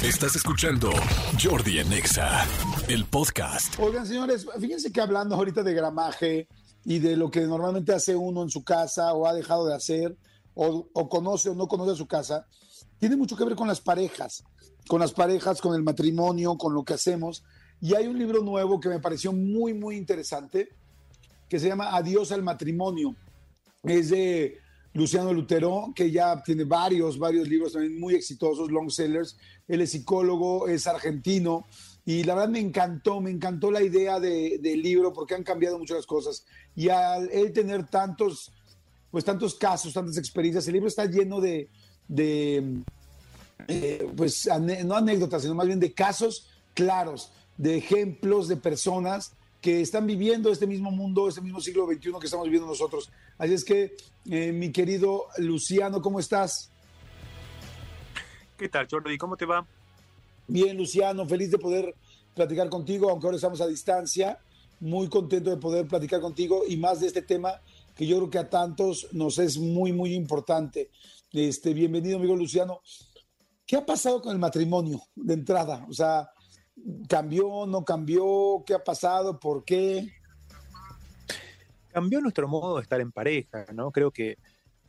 Estás escuchando Jordi Anexa, el podcast. Oigan, señores, fíjense que hablando ahorita de gramaje y de lo que normalmente hace uno en su casa o ha dejado de hacer, o, conoce o no conoce su casa, tiene mucho que ver con las parejas, con las parejas, con el matrimonio, con lo que hacemos. Y hay un libro nuevo que me pareció muy, muy interesante, que se llama Adiós al matrimonio. Es de Luciano Lutero, que ya tiene varios, varios libros también muy exitosos, long sellers. Él es psicólogo, es argentino. Y la verdad me encantó, me encantó la idea de, del libro porque han cambiado muchas cosas. Y al él tener tantos, pues tantos casos, tantas experiencias, el libro está lleno de, de eh, pues no anécdotas, sino más bien de casos claros, de ejemplos de personas que están viviendo este mismo mundo, este mismo siglo XXI que estamos viviendo nosotros. Así es que, eh, mi querido Luciano, ¿cómo estás? ¿Qué tal, Jordi? ¿Cómo te va? Bien, Luciano, feliz de poder platicar contigo, aunque ahora estamos a distancia. Muy contento de poder platicar contigo y más de este tema que yo creo que a tantos nos es muy, muy importante. Este, bienvenido, amigo Luciano. ¿Qué ha pasado con el matrimonio de entrada? O sea, ¿Cambió, no cambió? ¿Qué ha pasado? ¿Por qué? Cambió nuestro modo de estar en pareja, ¿no? Creo que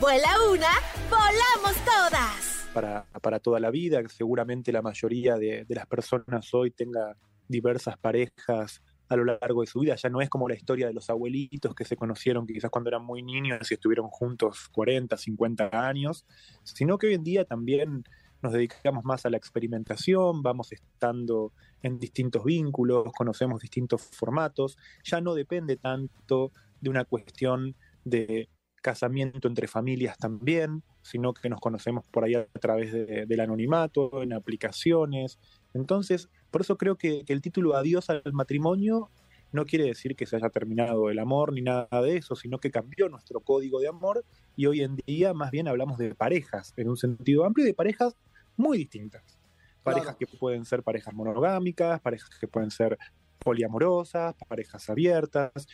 Vuela una, volamos todas. Para, para toda la vida, seguramente la mayoría de, las personas hoy tenga diversas parejas a lo largo de su vida. Ya no es como la historia de los abuelitos que se conocieron quizás cuando eran muy niños y estuvieron juntos 40, 50 años, sino que hoy en día también nos dedicamos más a la experimentación, vamos estando en distintos vínculos, conocemos distintos formatos, ya no depende tanto de una cuestión de casamiento entre familias también, sino que nos conocemos por ahí a través del anonimato, en aplicaciones. Entonces, por eso creo que, el título Adiós al matrimonio no quiere decir que se haya terminado el amor ni nada de eso, sino que cambió nuestro código de amor y hoy en día más bien hablamos de parejas, en un sentido amplio, de parejas muy distintas. Parejas que pueden ser parejas monogámicas, parejas que pueden ser poliamorosas, parejas abiertas,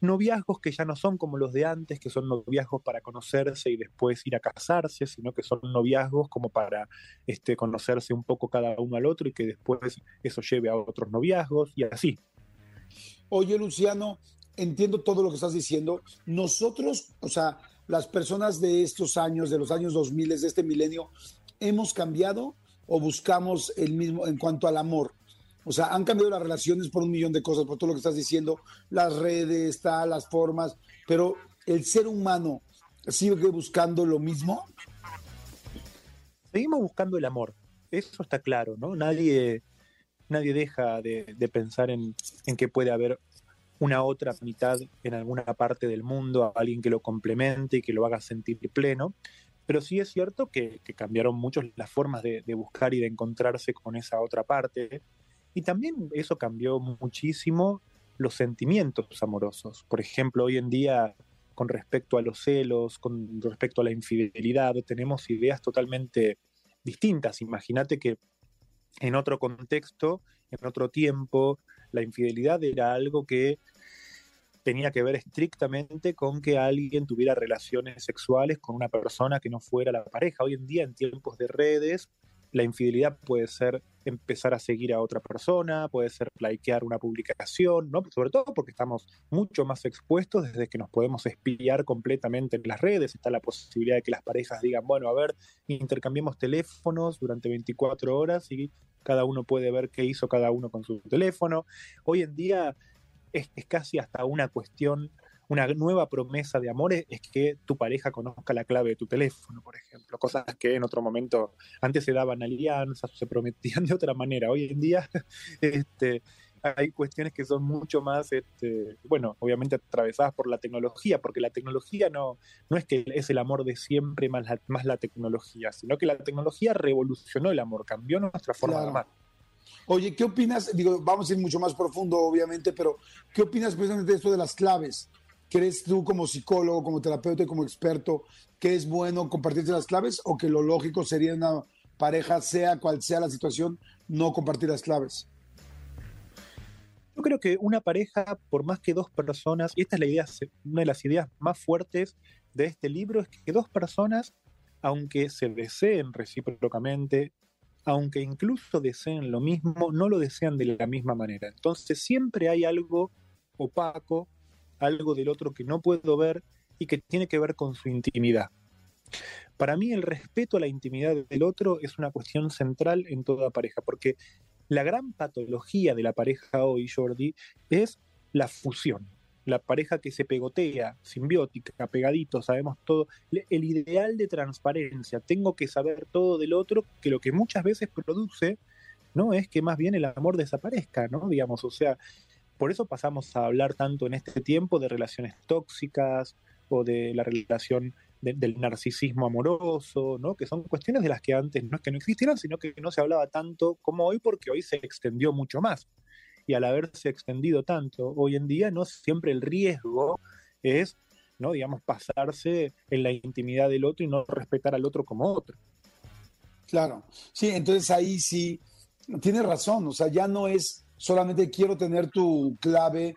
noviazgos que ya no son como los de antes, que son noviazgos para conocerse y después ir a casarse, sino que son noviazgos como para este, conocerse un poco cada uno al otro y que después eso lleve a otros noviazgos y así. Oye, Luciano, entiendo todo lo que estás diciendo. Nosotros, o sea, las personas de estos años, de los años 2000, de este milenio, ¿hemos cambiado o buscamos el mismo en cuanto al amor? O sea, han cambiado las relaciones por un millón de cosas, por todo lo que estás diciendo, las redes, las formas, pero el ser humano sigue buscando lo mismo. Seguimos buscando el amor, eso está claro, ¿no? Nadie, nadie deja de, pensar en, que puede haber una otra mitad en alguna parte del mundo, alguien que lo complemente y que lo haga sentir pleno. Pero sí es cierto que, cambiaron mucho las formas de, buscar y de encontrarse con esa otra parte. Y también eso cambió muchísimo los sentimientos amorosos. Por ejemplo, hoy en día, con respecto a los celos, con respecto a la infidelidad, tenemos ideas totalmente distintas. Imagínate que en otro contexto, en otro tiempo, la infidelidad era algo que tenía que ver estrictamente con que alguien tuviera relaciones sexuales con una persona que no fuera la pareja. Hoy en día, en tiempos de redes, la infidelidad puede ser empezar a seguir a otra persona, puede ser likear una publicación, ¿no? Sobre todo porque estamos mucho más expuestos desde que nos podemos espiar completamente en las redes, está la posibilidad de que las parejas digan, bueno, a ver, intercambiemos teléfonos durante 24 horas y cada uno puede ver qué hizo cada uno con su teléfono. Hoy en día es, es casi hasta una cuestión una nueva promesa de amor es, que tu pareja conozca la clave de tu teléfono, por ejemplo. Cosas que en otro momento antes se daban alianzas, se prometían de otra manera. Hoy en día este, hay cuestiones que son mucho más, este, bueno, obviamente atravesadas por la tecnología, porque la tecnología no, no es que es el amor de siempre más la, más la tecnología, sino que la tecnología revolucionó el amor, cambió nuestra forma de amar. Oye, ¿qué opinas? Digo, vamos a ir mucho más profundo, obviamente, pero ¿qué opinas precisamente de esto de las claves? ¿Crees tú como psicólogo, como terapeuta y como experto que es bueno compartirse las claves o que lo lógico sería una pareja, sea cual sea la situación, no compartir las claves? Yo creo que una pareja, por más que dos personas, y esta es la idea, una de las ideas más fuertes de este libro, es que dos personas, aunque se deseen recíprocamente, aunque incluso deseen lo mismo, no lo desean de la misma manera. Entonces siempre hay algo opaco algo del otro que no puedo ver y que tiene que ver con su intimidad. Para mí el respeto a la intimidad del otro es una cuestión central en toda pareja, porque la gran patología de la pareja hoy, Jordi, es la fusión. La pareja que se pegotea, simbiótica, pegadito, sabemos todo. El ideal de transparencia, tengo que saber todo del otro, que lo que muchas veces produce, ¿no? Es que más bien el amor desaparezca, ¿no? Digamos, o sea, por eso pasamos a hablar tanto en este tiempo de relaciones tóxicas o de la relación del narcisismo amoroso, ¿no? que son cuestiones de las que antes no es que no existieran, sino que no se hablaba tanto como hoy porque hoy se extendió mucho más. Y al haberse extendido tanto, hoy en día no siempre el riesgo es, ¿no? digamos, pasarse en la intimidad del otro y no respetar al otro como otro. Claro, sí, entonces ahí sí, tiene razón, o sea, ya no es solamente quiero tener tu clave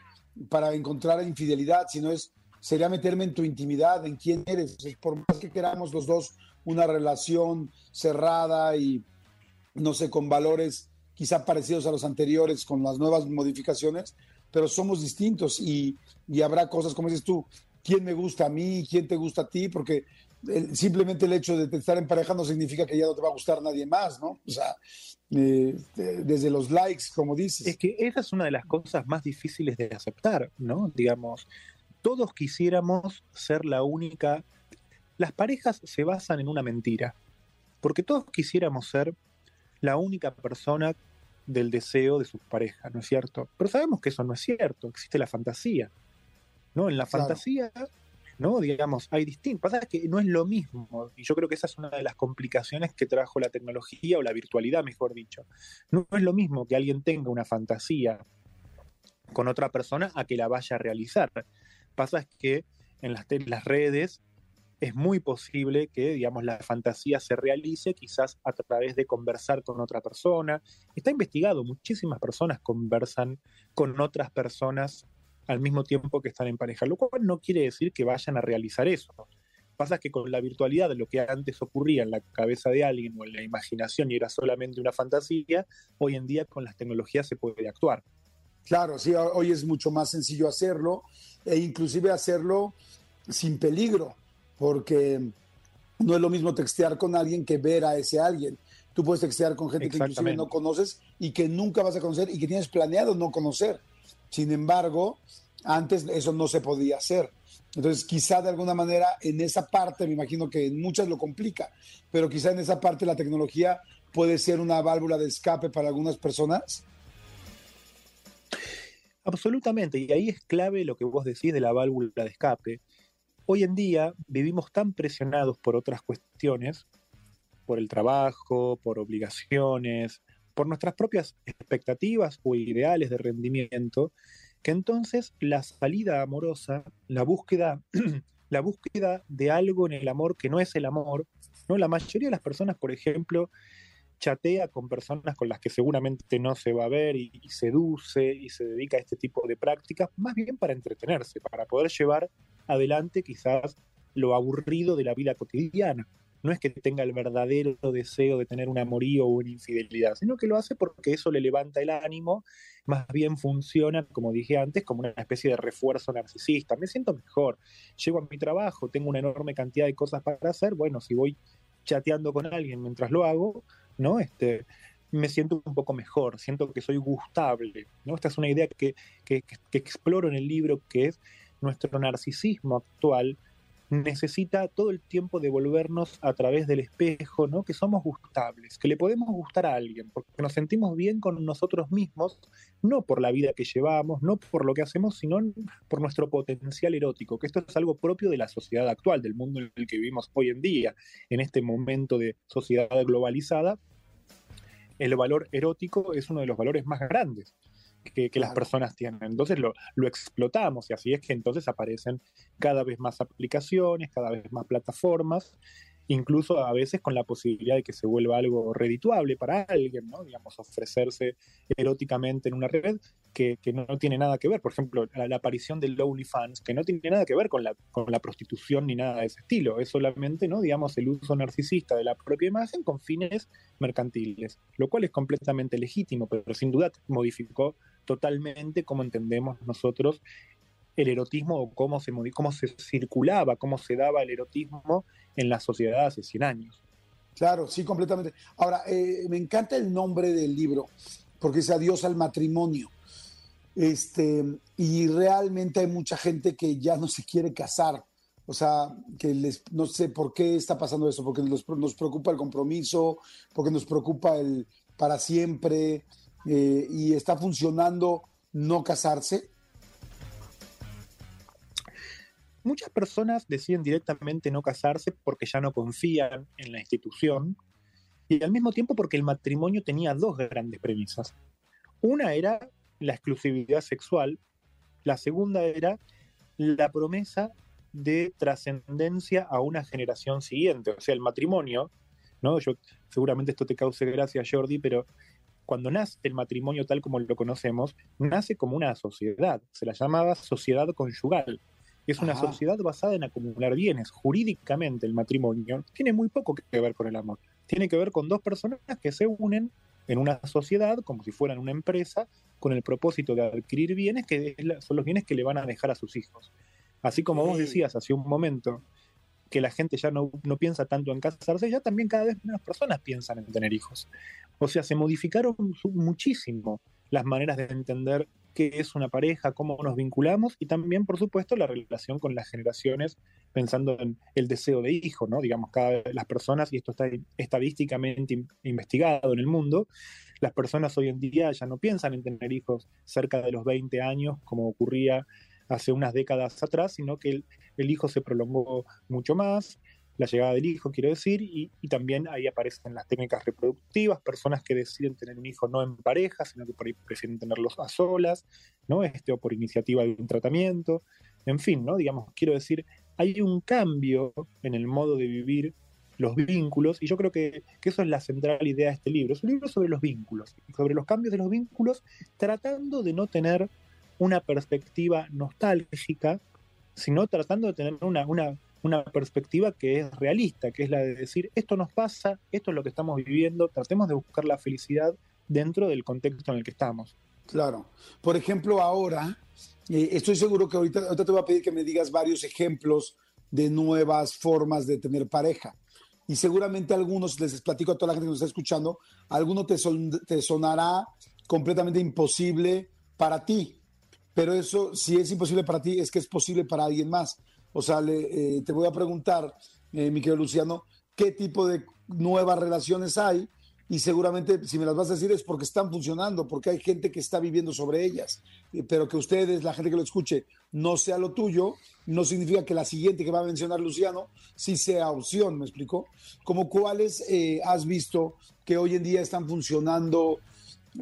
para encontrar infidelidad, sino es sería meterme en tu intimidad, en quién eres. Por más que queramos los dos una relación cerrada y, no sé, con valores quizá parecidos a los anteriores, con las nuevas modificaciones, pero somos distintos y, y habrá cosas, como dices tú, quién me gusta a mí, quién te gusta a ti, porque simplemente el hecho de estar en pareja no significa que ya no te va a gustar nadie más, ¿no? O sea, eh, desde los likes, como dices. Es que esa es una de las cosas más difíciles de aceptar, ¿no? Digamos, todos quisiéramos ser la única... Las parejas se basan en una mentira, porque todos quisiéramos ser la única persona del deseo de sus parejas, ¿no es cierto? Pero sabemos que eso no es cierto, existe la fantasía, ¿no? En la fantasía ¿no? Digamos, hay distintos. Pasa que no es lo mismo, y yo creo que esa es una de las complicaciones que trajo la tecnología o la virtualidad, mejor dicho. No, es lo mismo que alguien tenga una fantasía con otra persona a que la vaya a realizar. Pasa que en las, en las redes es muy posible que, digamos, la fantasía se realice quizás a través de conversar con otra persona. Está investigado, muchísimas personas conversan con otras personas al mismo tiempo que están en pareja, lo cual no quiere decir que vayan a realizar eso. Pasa que con la virtualidad, de lo que antes ocurría en la cabeza de alguien o en la imaginación y era solamente una fantasía, hoy en día con las tecnologías se puede actuar. Claro, sí, hoy es mucho más sencillo hacerlo e inclusive hacerlo sin peligro, porque no es lo mismo textear con alguien que ver a ese alguien. Tú puedes textear con gente que inclusive no conoces y que nunca vas a conocer y que tienes planeado no conocer. Sin embargo, antes eso no se podía hacer. Entonces, quizá de alguna manera en esa parte, me imagino que en muchas lo complica, pero quizá en esa parte la tecnología puede ser una válvula de escape para algunas personas. Absolutamente, y ahí es clave lo que vos decís de la válvula de escape. Hoy en día vivimos tan presionados por otras cuestiones, por el trabajo, por obligaciones, por nuestras propias expectativas o ideales de rendimiento, que entonces la salida amorosa, la búsqueda, la búsqueda de algo en el amor que no es el amor, ¿no? La mayoría de las personas, por ejemplo, chatea con personas con las que seguramente no se va a ver y, y, seduce y se dedica a este tipo de prácticas, más bien para entretenerse, para poder llevar adelante quizás lo aburrido de la vida cotidiana. No es que tenga el verdadero deseo de tener un amorío o una infidelidad, sino que lo hace porque eso le levanta el ánimo, más bien funciona, como dije antes, como una especie de refuerzo narcisista. Me siento mejor, llego a mi trabajo, tengo una enorme cantidad de cosas para hacer, bueno, si voy chateando con alguien mientras lo hago, ¿no? Este, me siento un poco mejor, siento que soy gustable, ¿no? Esta es una idea que, que, que exploro en el libro, que es nuestro narcisismo actual, necesita todo el tiempo devolvernos a través del espejo, ¿no? Que somos gustables, que le podemos gustar a alguien, porque nos sentimos bien con nosotros mismos, no por la vida que llevamos, no por lo que hacemos, sino por nuestro potencial erótico, que esto es algo propio de la sociedad actual, del mundo en el que vivimos hoy en día, en este momento de sociedad globalizada. El valor erótico es uno de los valores más grandes que, las personas tienen. Entonces lo, lo, explotamos y así es que entonces aparecen cada vez más aplicaciones, cada vez más plataformas, incluso a veces con la posibilidad de que se vuelva algo redituable para alguien, ¿no? Digamos, ofrecerse eróticamente en una red que, que no tiene nada que ver. Por ejemplo, la, aparición del OnlyFans, que no tiene nada que ver con la, con la prostitución ni nada de ese estilo. Es solamente, ¿no? Digamos, el uso narcisista de la propia imagen con fines mercantiles, lo cual es completamente legítimo, pero sin duda modificó totalmente cómo entendemos nosotros el erotismo o cómo se, cómo se circulaba, cómo se daba el erotismo en la sociedad hace 100 años. Claro, sí, completamente. Ahora, eh, me encanta el nombre del libro, porque es Adiós al matrimonio. Este, y realmente hay mucha gente que ya no se quiere casar. O sea, que les, no sé por qué está pasando eso, porque nos, nos preocupa el compromiso, porque nos preocupa el para siempre, eh, y está funcionando no casarse? Muchas personas deciden directamente no casarse porque ya no confían en la institución y al mismo tiempo porque el matrimonio tenía dos grandes premisas. Una era la exclusividad sexual, la segunda era la promesa de trascendencia a una generación siguiente. O sea, el matrimonio, ¿no? Yo, seguramente esto te cause gracia, Jordi, pero cuando nace el matrimonio tal como lo conocemos, nace como una sociedad, se la llamaba sociedad conyugal. Es una sociedad basada en acumular bienes. Jurídicamente el matrimonio tiene muy poco que ver con el amor. Tiene que ver con dos personas que se unen en una sociedad como si fueran una empresa con el propósito de adquirir bienes que son los bienes que le van a dejar a sus hijos. Así como vos decías hace un momento que la gente ya no, no piensa tanto en casarse, ya también cada vez menos personas piensan en tener hijos. O sea, se modificaron muchísimo las maneras de entender qué es una pareja, cómo nos vinculamos y también, por supuesto, la relación con las generaciones, pensando en el deseo de hijo, ¿no? Digamos, cada vez las personas, y esto está estadísticamente investigado en el mundo, las personas hoy en día ya no piensan en tener hijos cerca de los 20 años, como ocurría hace unas décadas atrás, sino que el, hijo se prolongó mucho más, la llegada del hijo, quiero decir, y, también ahí aparecen las técnicas reproductivas, personas que deciden tener un hijo no en pareja, sino que por ahí prefieren tenerlos a solas, ¿no? Este, o por iniciativa de un tratamiento, en fin, ¿no? Digamos, quiero decir, hay un cambio en el modo de vivir los vínculos, y yo creo que, que, eso es la central idea de este libro. Es un libro sobre los vínculos, sobre los cambios de los vínculos, tratando de no tener una perspectiva nostálgica, sino tratando de tener una, una, una perspectiva que es realista, que es la de decir, esto nos pasa, esto es lo que estamos viviendo, tratemos de buscar la felicidad dentro del contexto en el que estamos. Claro. Por ejemplo, ahora, eh, estoy seguro que ahorita, ahorita te voy a pedir que me digas varios ejemplos de nuevas formas de tener pareja. Y seguramente algunos, les platico a toda la gente que nos está escuchando, alguno te, te sonará completamente imposible para ti. Pero eso, si es imposible para ti, es que es posible para alguien más. O sea, eh, te voy a preguntar, eh, mi querido Luciano, qué tipo de nuevas relaciones hay y seguramente si me las vas a decir es porque están funcionando, porque hay gente que está viviendo sobre ellas, eh, pero que ustedes, la gente que lo escuche, no sea lo tuyo, no significa que la siguiente que va a mencionar Luciano sí sea opción, ¿me explicó? Como cuáles has visto que hoy en día están funcionando.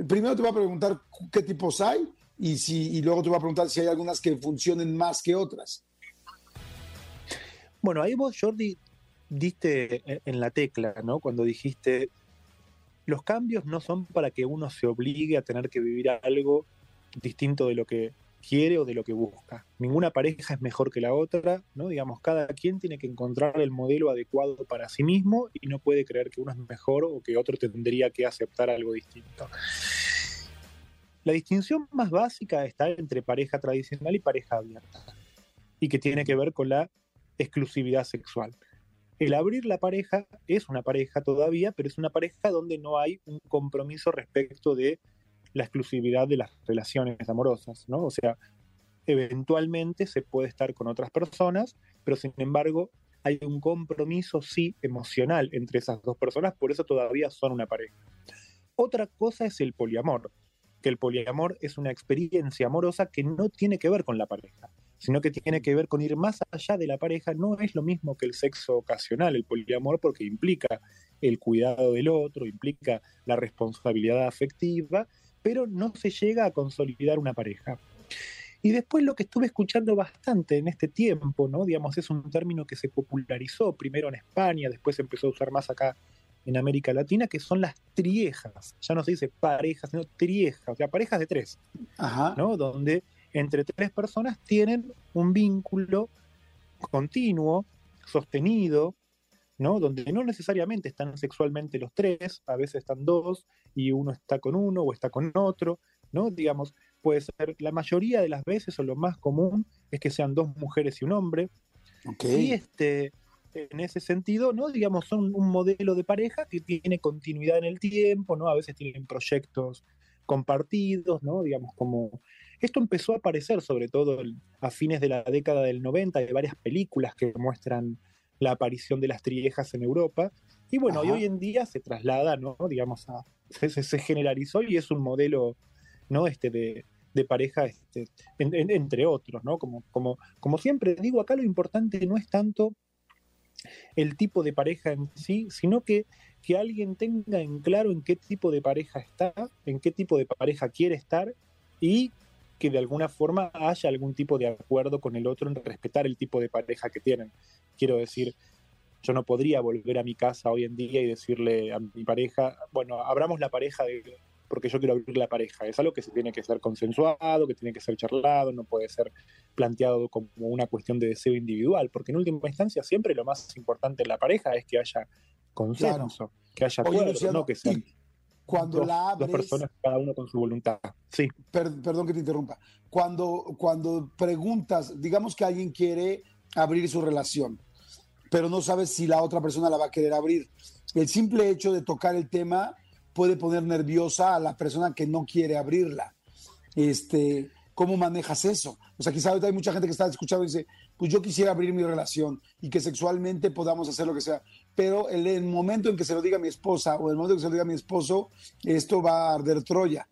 Primero te voy a preguntar qué tipos hay y, si, y luego te voy a preguntar si hay algunas que funcionen más que otras. Bueno, ahí vos, Jordi, diste en la tecla, ¿no? Cuando dijiste, los cambios no son para que uno se obligue a tener que vivir algo distinto de lo que quiere o de lo que busca. Ninguna pareja es mejor que la otra, ¿no? Digamos, cada quien tiene que encontrar el modelo adecuado para sí mismo y no puede creer que uno es mejor o que otro tendría que aceptar algo distinto. La distinción más básica está entre pareja tradicional y pareja abierta, y que tiene que ver con la exclusividad sexual. El abrir la pareja es una pareja todavía, pero es una pareja donde no hay un compromiso respecto de la exclusividad de las relaciones amorosas, ¿no? O sea, eventualmente se puede estar con otras personas, pero sin embargo hay un compromiso, sí, emocional entre esas dos personas, por eso todavía son una pareja. Otra cosa es el poliamor, que el poliamor es una experiencia amorosa que no tiene que ver con la pareja, sino que tiene que ver con ir más allá de la pareja. No es lo mismo que el sexo ocasional, el poliamor, porque implica el cuidado del otro, implica la responsabilidad afectiva, pero no se llega a consolidar una pareja. Y después lo que estuve escuchando bastante en este tiempo, ¿no? Digamos, es un término que se popularizó primero en España, después empezó a usar más acá en América Latina, que son las triejas. Ya no se dice parejas, sino triejas, o sea, parejas de tres, ¿no? Donde entre tres personas tienen un vínculo continuo, sostenido, ¿no? Donde no necesariamente están sexualmente los tres, a veces están dos y uno está con uno o está con otro, ¿no? Digamos, puede ser la mayoría de las veces o lo más común es que sean dos mujeres y un hombre. Y este, en ese sentido, ¿no? Digamos, son un modelo de pareja que tiene continuidad en el tiempo, ¿no? A veces tienen proyectos compartidos, ¿no? Digamos, como... Esto empezó a aparecer sobre todo a fines de la década del 90, hay varias películas que muestran la aparición de las triejas en Europa, y bueno, y hoy en día se traslada, ¿no? Digamos, a, se, se, generalizó y es un modelo, ¿no? Este de, de pareja, este, entre otros, ¿no? Como, como, como siempre digo, acá lo importante no es tanto el tipo de pareja en sí, sino que, que alguien tenga en claro en qué tipo de pareja está, en qué tipo de pareja quiere estar y que de alguna forma haya algún tipo de acuerdo con el otro en respetar el tipo de pareja que tienen. Quiero decir, yo no podría volver a mi casa hoy en día y decirle a mi pareja, bueno, abramos la pareja de, porque yo quiero abrir la pareja. Es algo que se tiene que ser consensuado, que tiene que ser charlado, no puede ser planteado como una cuestión de deseo individual, porque en última instancia siempre lo más importante en la pareja es que haya consenso, que haya acuerdo, no que sean cuando dos, la abres, dos personas cada uno con su voluntad. Sí. Per, perdón que te interrumpa. Cuando, cuando preguntas, digamos que alguien quiere abrir su relación, pero no sabes si la otra persona la va a querer abrir. El simple hecho de tocar el tema puede poner nerviosa a la persona que no quiere abrirla. Este, ¿Cómo manejas eso? O sea, quizá hay mucha gente que está escuchando y dice, pues yo quisiera abrir mi relación y que sexualmente podamos hacer lo que sea, pero el, el momento en que se lo diga a mi esposa o el momento en que se lo diga a mi esposo, esto va a arder Troya.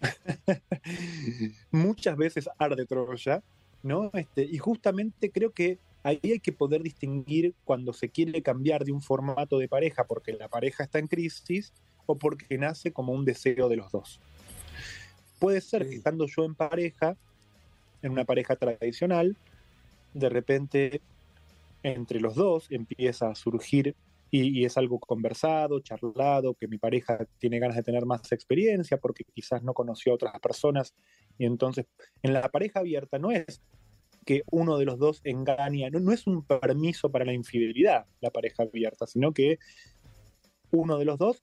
Muchas veces arde Troya, ¿no? Este, y justamente creo que ahí hay que poder distinguir cuando se quiere cambiar de un formato de pareja porque la pareja está en crisis o porque nace como un deseo de los dos. Puede ser que estando yo en pareja, en una pareja tradicional, de repente entre los dos empieza a surgir y, y, es algo conversado, charlado, que mi pareja tiene ganas de tener más experiencia porque quizás no conoció a otras personas y entonces en la pareja abierta no es que uno de los dos engaña, no, no es un permiso para la infidelidad la pareja abierta, sino que uno de los dos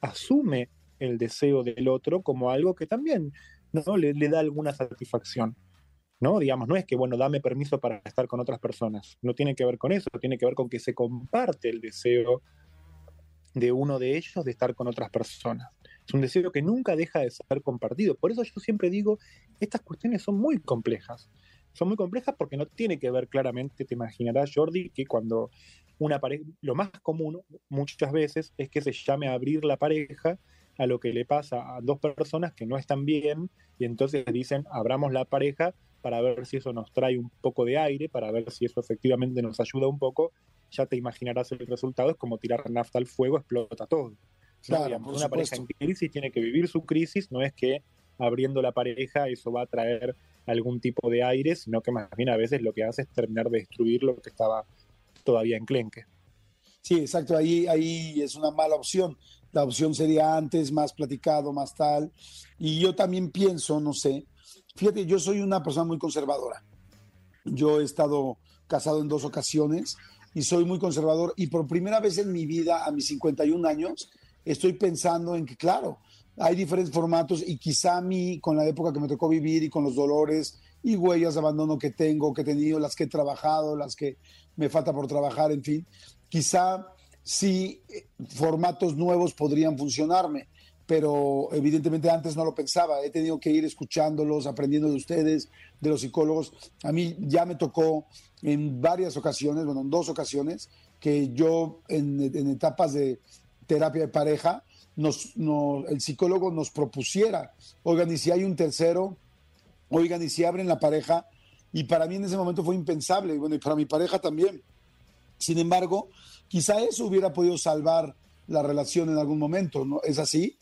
asume el deseo del otro como algo que también ¿no? le, da alguna satisfacción. ¿no? Digamos, no es que, bueno, dame permiso para estar con otras personas. No tiene que ver con eso, tiene que ver con que se comparte el deseo de uno de ellos de estar con otras personas. Es un deseo que nunca deja de ser compartido. Por eso yo siempre digo, estas cuestiones son muy complejas. Son muy complejas porque no tiene que ver claramente, te imaginarás, Jordi, que cuando una pareja, lo más común muchas veces es que se llame a abrir la pareja a lo que le pasa a dos personas que no están bien y entonces dicen, abramos la pareja para ver si eso nos trae un poco de aire, para ver si eso efectivamente nos ayuda un poco, ya te imaginarás el resultado, es como tirar nafta al fuego, explota todo. Claro, Digamos, una pareja en crisis tiene que vivir su crisis, no es que abriendo la pareja eso va a traer algún tipo de aire, sino que más bien a veces lo que hace es terminar de destruir lo que estaba todavía enclenque. Sí, exacto, ahí, ahí es una mala opción. La opción sería antes, más platicado, más tal. Y yo también pienso, no sé, Fíjate, yo soy una persona muy conservadora. Yo he estado casado en dos ocasiones y soy muy conservador y por primera vez en mi vida, a mis 51 años, estoy pensando en que, claro, hay diferentes formatos y quizá a mí, con la época que me tocó vivir y con los dolores y huellas de abandono que tengo, que he tenido, las que he trabajado, las que me falta por trabajar, en fin, quizá sí eh, formatos nuevos podrían funcionarme, pero evidentemente antes no lo pensaba, he tenido que ir escuchándolos, aprendiendo de ustedes, de los psicólogos. A mí ya me tocó en varias ocasiones, bueno, en dos ocasiones, que yo en, etapas de terapia de pareja, nos, el psicólogo nos propusiera, oigan, y si hay un tercero, oigan, y si abren la pareja, y para mí en ese momento fue impensable, y bueno, y para mi pareja también. Sin embargo, quizá eso hubiera podido salvar la relación en algún momento, ¿no? ¿Es así?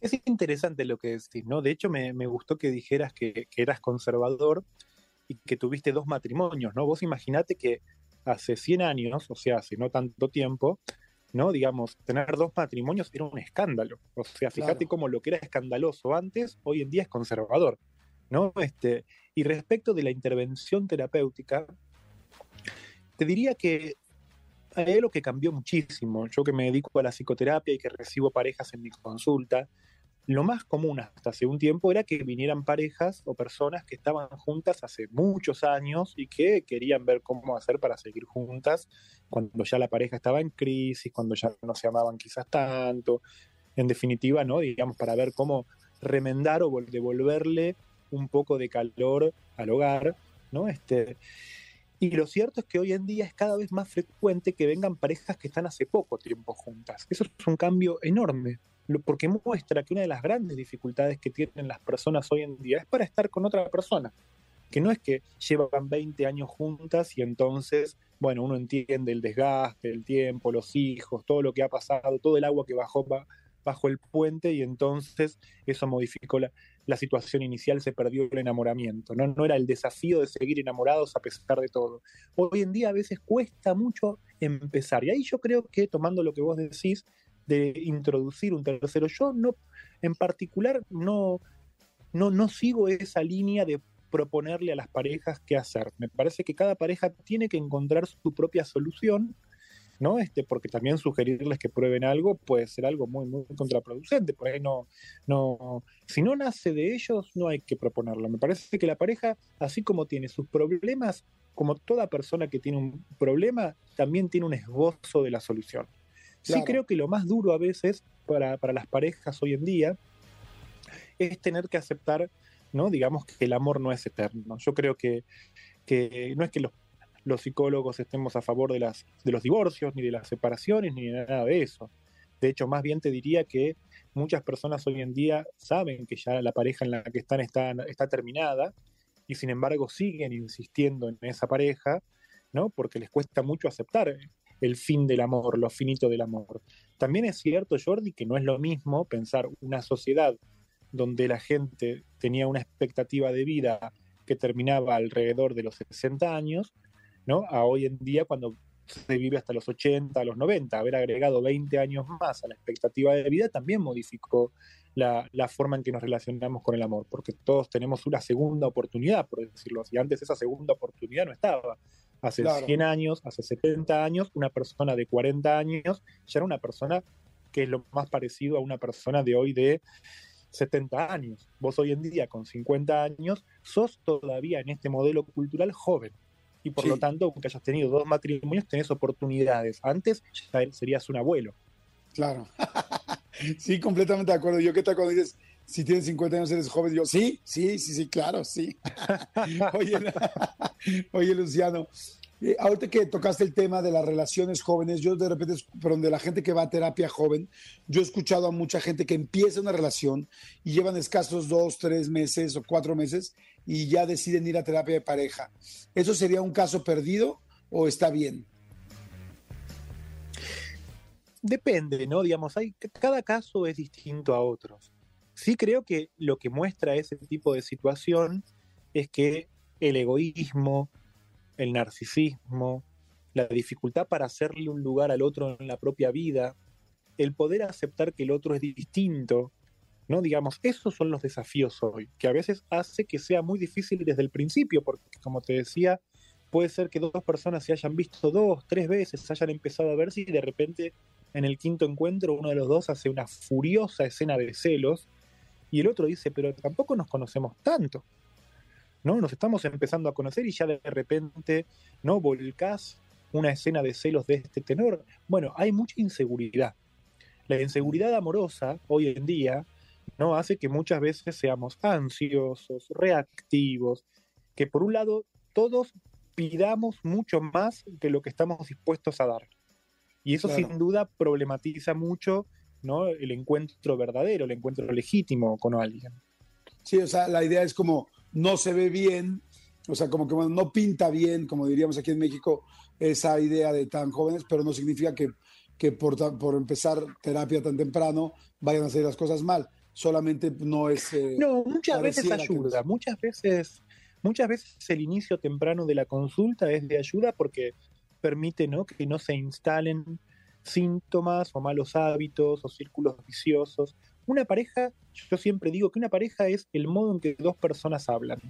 Es interesante lo que decís, ¿no? De hecho, me, gustó que dijeras que, eras conservador y que tuviste dos matrimonios, ¿no? Vos imaginate que hace 100 años, o sea, hace no tanto tiempo, ¿no? Digamos, tener dos matrimonios era un escándalo. O sea, fíjate cómo lo que era escandaloso antes, hoy en día es conservador, ¿no? Este, y respecto de la intervención terapéutica, te diría que hay algo que cambió muchísimo. Yo que me dedico a la psicoterapia y que recibo parejas en mi consulta, lo más común hasta hace un tiempo era que vinieran parejas o personas que estaban juntas hace muchos años y que querían ver cómo hacer para seguir juntas cuando ya la pareja estaba en crisis, cuando ya no se amaban quizás tanto. En definitiva, ¿no? Digamos, para ver cómo remendar o devolverle un poco de calor al hogar, ¿no? Este, y lo cierto es que hoy en día es cada vez más frecuente que vengan parejas que están hace poco tiempo juntas. Eso es un cambio enorme, porque muestra que una de las grandes dificultades que tienen las personas hoy en día es para estar con otra persona. Que no es que llevan 20 años juntas y entonces, bueno, uno entiende el desgaste, el tiempo, los hijos, todo lo que ha pasado, todo el agua que bajó bajo el puente y entonces eso modificó la, la situación inicial, se perdió el enamoramiento, ¿no? no era el desafío de seguir enamorados a pesar de todo. Hoy en día a veces cuesta mucho empezar y ahí yo creo que tomando lo que vos decís de introducir un tercero, yo no, en particular no, no, no sigo esa línea de proponerle a las parejas qué hacer. Me parece que cada pareja tiene que encontrar su propia solución ¿no? Este, porque también sugerirles que prueben algo puede ser algo muy, muy contraproducente. Por ahí no, no, si no nace de ellos, no hay que proponerlo. Me parece que la pareja, así como tiene sus problemas, como toda persona que tiene un problema, también tiene un esbozo de la solución. Sí creo que lo más duro a veces para, para las parejas hoy en día es tener que aceptar, ¿no? Digamos que el amor no es eterno. Yo creo que, que no es que los los psicólogos estemos a favor de, las, de los divorcios, ni de las separaciones, ni de nada de eso. De hecho, más bien te diría que muchas personas hoy en día saben que ya la pareja en la que están está, está terminada y sin embargo siguen insistiendo en esa pareja, ¿no? Porque les cuesta mucho aceptar el fin del amor, lo finito del amor. También es cierto, Jordi, que no es lo mismo pensar una sociedad donde la gente tenía una expectativa de vida que terminaba alrededor de los 60 años, ¿no? A hoy en día cuando se vive hasta los 80, los 90, haber agregado 20 años más a la expectativa de vida también modificó la, forma en que nos relacionamos con el amor, porque todos tenemos una segunda oportunidad, por decirlo así. Antes esa segunda oportunidad no estaba. Hace 100 años, hace 70 años, una persona de 40 años ya era una persona que es lo más parecido a una persona de hoy de 70 años. Vos hoy en día, con 50 años, sos todavía en este modelo cultural joven y por lo tanto, aunque hayas tenido dos matrimonios, tenés oportunidades. Antes ya serías un abuelo. Claro. sí, completamente de acuerdo. Yo qué tal cuando dices, si tienes 50 años eres joven, yo, sí, sí, sí, sí, claro, sí. oye, oye, Luciano, eh, ahorita que tocaste el tema de las relaciones jóvenes, yo de repente, perdón, de la gente que va a terapia joven, yo he escuchado a mucha gente que empieza una relación y llevan escasos dos, tres meses o cuatro meses y ya deciden ir a terapia de pareja. ¿Eso sería un caso perdido o está bien? Depende, ¿no? Digamos, hay, cada caso es distinto a otros. Sí creo que lo que muestra ese tipo de situación es que el egoísmo, el narcisismo, la dificultad para hacerle un lugar al otro en la propia vida, el poder aceptar que el otro es distinto, ¿no? Digamos, esos son los desafíos hoy, que a veces hace que sea muy difícil desde el principio, porque como te decía, puede ser que dos personas se hayan visto dos, tres veces, hayan empezado a verse y de repente en el quinto encuentro uno de los dos hace una furiosa escena de celos y el otro dice, pero tampoco nos conocemos tanto. ¿no? Nos estamos empezando a conocer y ya de repente, ¿no? Volcás una escena de celos de este tenor. Bueno, hay mucha inseguridad. La inseguridad amorosa hoy en día ¿no? hace que muchas veces seamos ansiosos, reactivos, que por un lado todos pidamos mucho más de lo que estamos dispuestos a dar. Y eso sin duda problematiza mucho ¿no? el encuentro verdadero, el encuentro legítimo con alguien. Sí, o sea, la idea es como no se ve bien, o sea, como que no pinta bien, como diríamos aquí en México, esa idea de tan jóvenes, pero no significa que, que por, por empezar terapia tan temprano vayan a hacer las cosas mal. Solamente no es... Eh, no, muchas veces ayuda, muchas veces, muchas veces el inicio temprano de la consulta es de ayuda porque permite ¿no? que no se instalen síntomas o malos hábitos o círculos viciosos. Una pareja, yo siempre digo que una pareja es el modo en que dos personas hablan.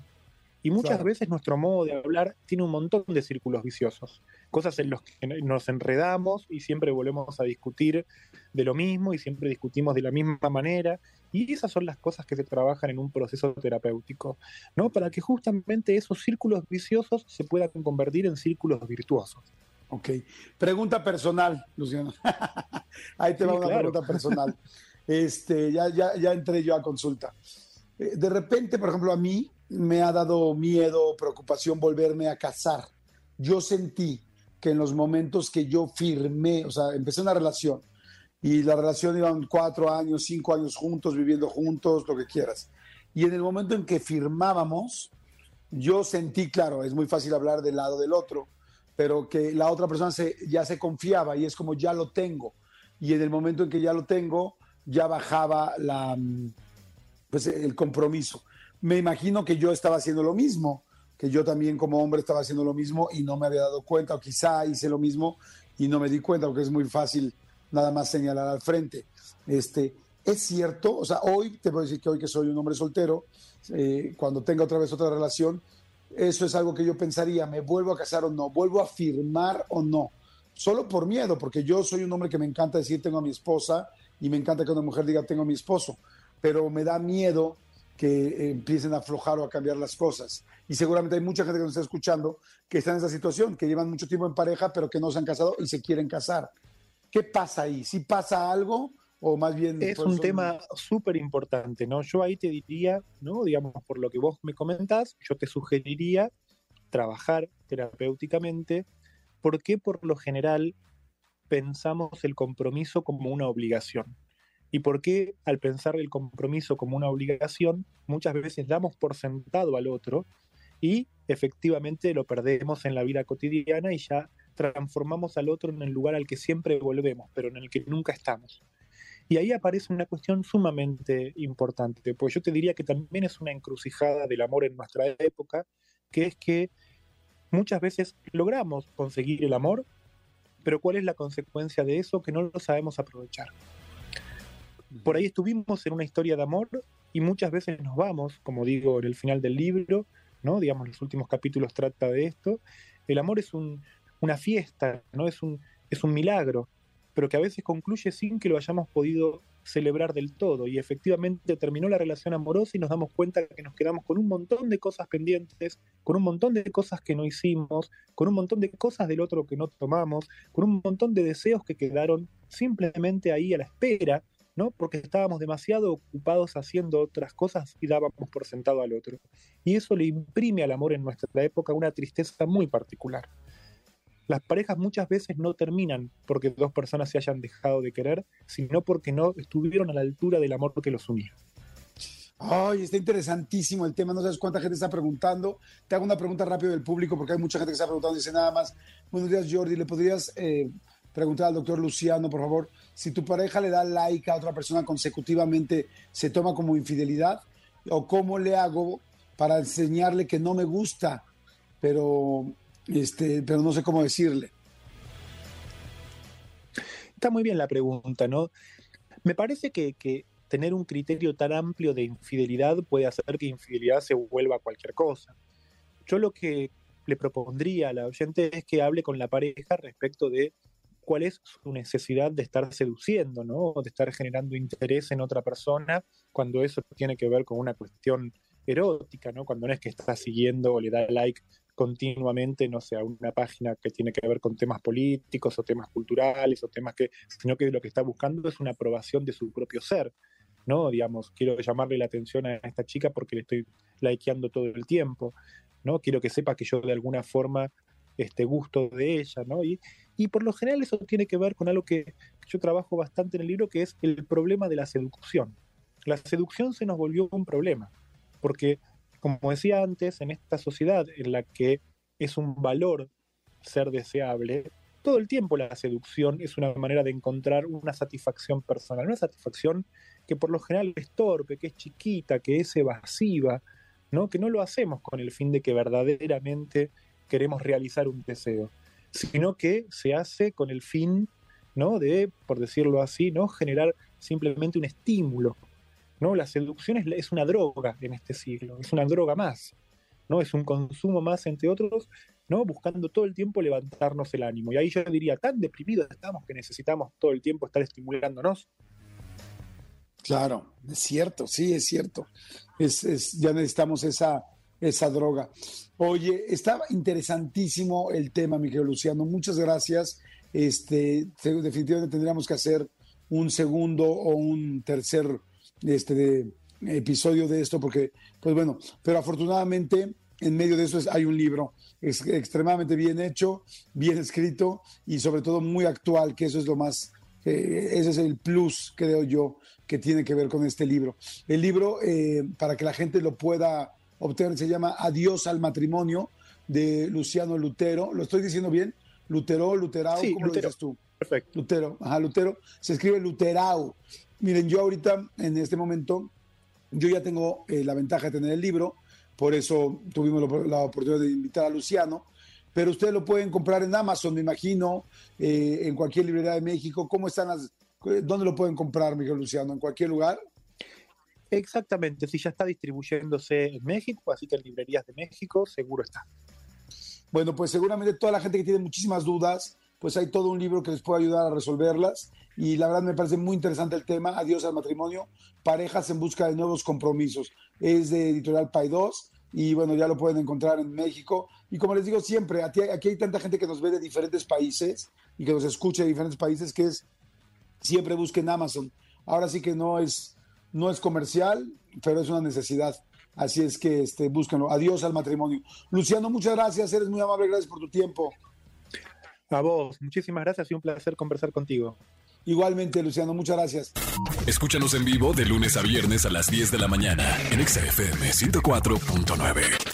Y muchas veces nuestro modo de hablar tiene un montón de círculos viciosos, cosas en las que nos enredamos y siempre volvemos a discutir de lo mismo y siempre discutimos de la misma manera. Y esas son las cosas que se trabajan en un proceso terapéutico, ¿no? Para que justamente esos círculos viciosos se puedan convertir en círculos virtuosos. Ok. Pregunta personal, Luciano. Ahí te va una pregunta personal. Este, ya, ya, ya entré yo a consulta. Eh, de repente, por ejemplo, a mí me ha dado miedo, preocupación volverme a casar. Yo sentí que en los momentos que yo firmé, o sea, empecé una relación y la relación iban cuatro años, cinco años juntos, viviendo juntos, lo que quieras. Y en el momento en que firmábamos, yo sentí, claro, es muy fácil hablar del lado del otro, pero que la otra persona se, ya se confiaba y es como ya lo tengo. Y en el momento en que ya lo tengo, ya bajaba la, pues, el compromiso me imagino que yo estaba haciendo lo mismo, que yo también como hombre estaba haciendo lo mismo y no me había dado cuenta, o quizá hice lo mismo y no me di cuenta, porque es muy fácil nada más señalar al frente. Este, es cierto, o sea, hoy te puedo decir que hoy que soy un hombre soltero, eh, cuando tenga otra vez otra relación, eso es algo que yo pensaría, ¿me vuelvo a casar o no? ¿Vuelvo a firmar o no? Solo por miedo, porque yo soy un hombre que me encanta decir tengo a mi esposa y me encanta que una mujer diga tengo a mi esposo, pero me da miedo que empiecen a aflojar o a cambiar las cosas. Y seguramente hay mucha gente que nos está escuchando que está en esa situación, que llevan mucho tiempo en pareja, pero que no se han casado y se quieren casar. ¿Qué pasa ahí? ¿Si pasa algo o más bien... Es un tema súper importante, ¿no? Yo ahí te diría, ¿no? Digamos, por lo que vos me comentás, yo te sugeriría trabajar terapéuticamente, porque por lo general pensamos el compromiso como una obligación y por qué al pensar el compromiso como una obligación, muchas veces damos por sentado al otro y efectivamente lo perdemos en la vida cotidiana y ya transformamos al otro en el lugar al que siempre volvemos, pero en el que nunca estamos. Y ahí aparece una cuestión sumamente importante, pues yo te diría que también es una encrucijada del amor en nuestra época, que es que muchas veces logramos conseguir el amor, pero ¿cuál es la consecuencia de eso? Que no lo sabemos aprovechar por ahí estuvimos en una historia de amor y muchas veces nos vamos, como digo en el final del libro, ¿no? Digamos, los últimos capítulos trata de esto. El amor es una fiesta, ¿no? Es un, es un milagro, pero que a veces concluye sin que lo hayamos podido celebrar del todo. Y efectivamente terminó la relación amorosa y nos damos cuenta que nos quedamos con un montón de cosas pendientes, con un montón de cosas que no hicimos, con un montón de cosas del otro que no tomamos, con un montón de deseos que quedaron simplemente ahí a la espera ¿no? Porque estábamos demasiado ocupados haciendo otras cosas y dábamos por sentado al otro. Y eso le imprime al amor en nuestra época una tristeza muy particular. Las parejas muchas veces no terminan porque dos personas se hayan dejado de querer, sino porque no estuvieron a la altura del amor que los unía. Ay, está interesantísimo el tema. No sabes cuánta gente está preguntando. Te hago una pregunta rápido del público porque hay mucha gente que está preguntando. Dice nada más. Buenos días, Jordi. ¿Le podrías eh, preguntar al doctor Luciano, por favor, si tu pareja le da like a otra persona consecutivamente, ¿se toma como infidelidad? ¿O cómo le hago para enseñarle que no me gusta, pero, este, pero no sé cómo decirle? Está muy bien la pregunta, ¿no? Me parece que, tener un criterio tan amplio de infidelidad puede hacer que infidelidad se vuelva cualquier cosa. Yo lo que le propondría a la oyente es que hable con la pareja respecto de cuál es su necesidad de estar seduciendo, ¿no? De estar generando interés en otra persona cuando eso tiene que ver con una cuestión erótica, ¿no? Cuando no es que está siguiendo o le da like continuamente, no sé, a una página que tiene que ver con temas políticos o temas culturales o temas que, sino que lo que está buscando es una aprobación de su propio ser, ¿no? Digamos, quiero llamarle la atención a esta chica porque le estoy likeando todo el tiempo, ¿no? Quiero que sepa que yo de alguna forma este gusto de ella, ¿no? Y, y por lo general eso tiene que ver con algo que yo trabajo bastante en el libro, que es el problema de la seducción. La seducción se nos volvió un problema, porque como decía antes, en esta sociedad en la que es un valor ser deseable, todo el tiempo la seducción es una manera de encontrar una satisfacción personal, una satisfacción que por lo general es torpe, que es chiquita, que es evasiva, ¿no? que no lo hacemos con el fin de que verdaderamente queremos realizar un deseo, sino que se hace con el fin ¿no? de, por decirlo así, ¿no? generar simplemente un estímulo, ¿no? La seducción es, una droga en este siglo, es una droga más, ¿no? Es un consumo más, entre otros, ¿no? Buscando todo el tiempo levantarnos el ánimo. Y ahí yo diría, tan deprimidos estamos que necesitamos todo el tiempo estar estimulándonos. Claro, es cierto, sí, es cierto. Es, ya necesitamos esa, esa droga. Oye, estaba interesantísimo el tema, Miguel Luciano. Muchas gracias. Este, definitivamente tendríamos que hacer un segundo o un tercer este episodio de esto, porque, pues bueno, pero afortunadamente en medio de eso hay un libro extremadamente bien hecho, bien escrito y sobre todo muy actual, que eso es lo más, eh, ese es el plus, creo yo, que tiene que ver con este libro. El libro, eh, para que la gente lo pueda obtener, se llama Adiós al matrimonio de Luciano Lutero. ¿Lo estoy diciendo bien? Lutero, Luterao, ¿cómo lo dices tú? Perfecto. Lutero, ajá, Lutero. Se escribe Luterao. Miren, yo ahorita, en este momento, yo ya tengo eh, la ventaja de tener el libro, por eso tuvimos la, oportunidad de invitar a Luciano, pero ustedes lo pueden comprar en Amazon, me imagino, eh, en cualquier librería de México. ¿Cómo están las, ¿Dónde lo pueden comprar, Miguel Luciano? ¿En cualquier lugar? Exactamente, si ya está distribuyéndose en México, así que en librerías de México seguro está. Bueno, pues seguramente toda la gente que tiene muchísimas dudas, pues hay todo un libro que les puede ayudar a resolverlas y la verdad me parece muy interesante el tema, Adiós al matrimonio, parejas en busca de nuevos compromisos. Es de editorial 2 y bueno, ya lo pueden encontrar en México. Y como les digo siempre, aquí, aquí hay tanta gente que nos ve de diferentes países y que nos escucha de diferentes países que es, siempre busquen Amazon. Ahora sí que no es, no es comercial, pero es una necesidad. Así es que este, búsquenlo. Adiós al matrimonio. Luciano, muchas gracias. Eres muy amable. Gracias por tu tiempo. A vos, muchísimas gracias y un placer conversar contigo. Igualmente, Luciano, muchas gracias. Escúchanos en vivo de lunes a viernes a las 10 de la mañana en XFM 104.9.